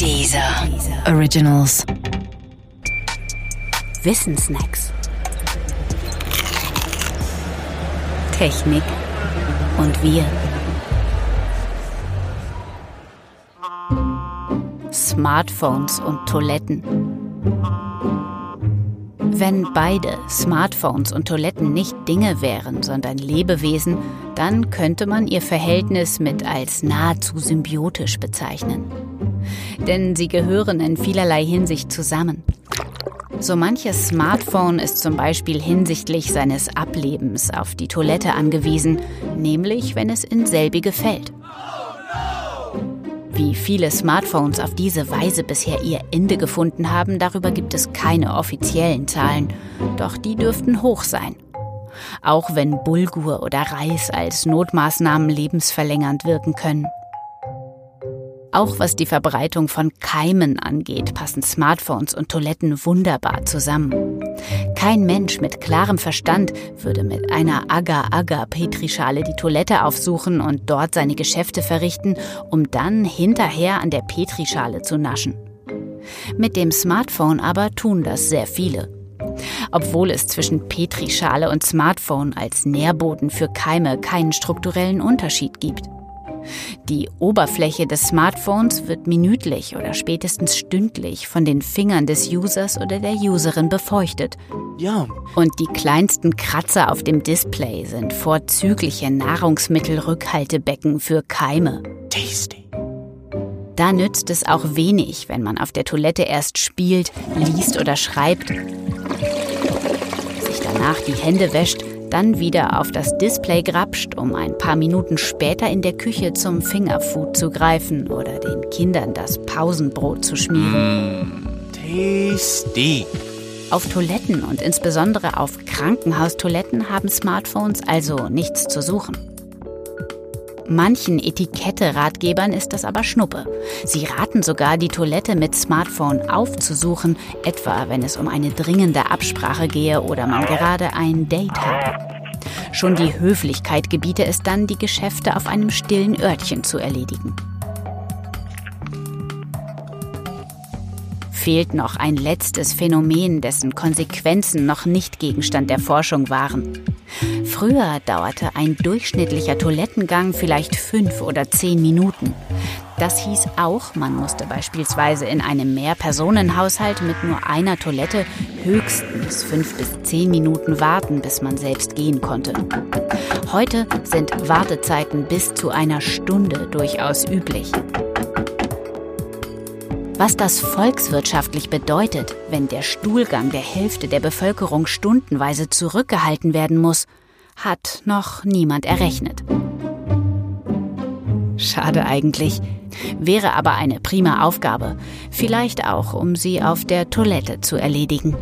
Dieser Originals. Wissensnacks. Technik und wir. Smartphones und Toiletten. Wenn beide, Smartphones und Toiletten, nicht Dinge wären, sondern Lebewesen, dann könnte man ihr Verhältnis mit als nahezu symbiotisch bezeichnen. Denn sie gehören in vielerlei Hinsicht zusammen. So manches Smartphone ist zum Beispiel hinsichtlich seines Ablebens auf die Toilette angewiesen, nämlich wenn es in selbige fällt. Wie viele Smartphones auf diese Weise bisher ihr Ende gefunden haben, darüber gibt es keine offiziellen Zahlen, doch die dürften hoch sein. Auch wenn Bulgur oder Reis als Notmaßnahmen lebensverlängernd wirken können. Auch was die Verbreitung von Keimen angeht, passen Smartphones und Toiletten wunderbar zusammen. Kein Mensch mit klarem Verstand würde mit einer Agar-Agar-Petrischale die Toilette aufsuchen und dort seine Geschäfte verrichten, um dann hinterher an der Petrischale zu naschen. Mit dem Smartphone aber tun das sehr viele. Obwohl es zwischen Petrischale und Smartphone als Nährboden für Keime keinen strukturellen Unterschied gibt. Die Oberfläche des Smartphones wird minütlich oder spätestens stündlich von den Fingern des Users oder der Userin befeuchtet. Ja. Und die kleinsten Kratzer auf dem Display sind vorzügliche Nahrungsmittelrückhaltebecken für Keime. Tasty. Da nützt es auch wenig, wenn man auf der Toilette erst spielt, liest oder schreibt, sich danach die Hände wäscht dann wieder auf das Display grapscht, um ein paar Minuten später in der Küche zum Fingerfood zu greifen oder den Kindern das Pausenbrot zu schmieren. Mm, tasty. Auf Toiletten und insbesondere auf Krankenhaustoiletten haben Smartphones also nichts zu suchen. Manchen Etikette-Ratgebern ist das aber Schnuppe. Sie raten sogar, die Toilette mit Smartphone aufzusuchen, etwa wenn es um eine dringende Absprache gehe oder man gerade ein Date habe. Schon die Höflichkeit gebiete es dann, die Geschäfte auf einem stillen Örtchen zu erledigen. Fehlt noch ein letztes Phänomen, dessen Konsequenzen noch nicht Gegenstand der Forschung waren. Früher dauerte ein durchschnittlicher Toilettengang vielleicht fünf oder zehn Minuten. Das hieß auch, man musste beispielsweise in einem Mehrpersonenhaushalt mit nur einer Toilette höchstens fünf bis zehn Minuten warten, bis man selbst gehen konnte. Heute sind Wartezeiten bis zu einer Stunde durchaus üblich. Was das volkswirtschaftlich bedeutet, wenn der Stuhlgang der Hälfte der Bevölkerung stundenweise zurückgehalten werden muss, hat noch niemand errechnet. Schade eigentlich. Wäre aber eine prima Aufgabe, vielleicht auch, um sie auf der Toilette zu erledigen.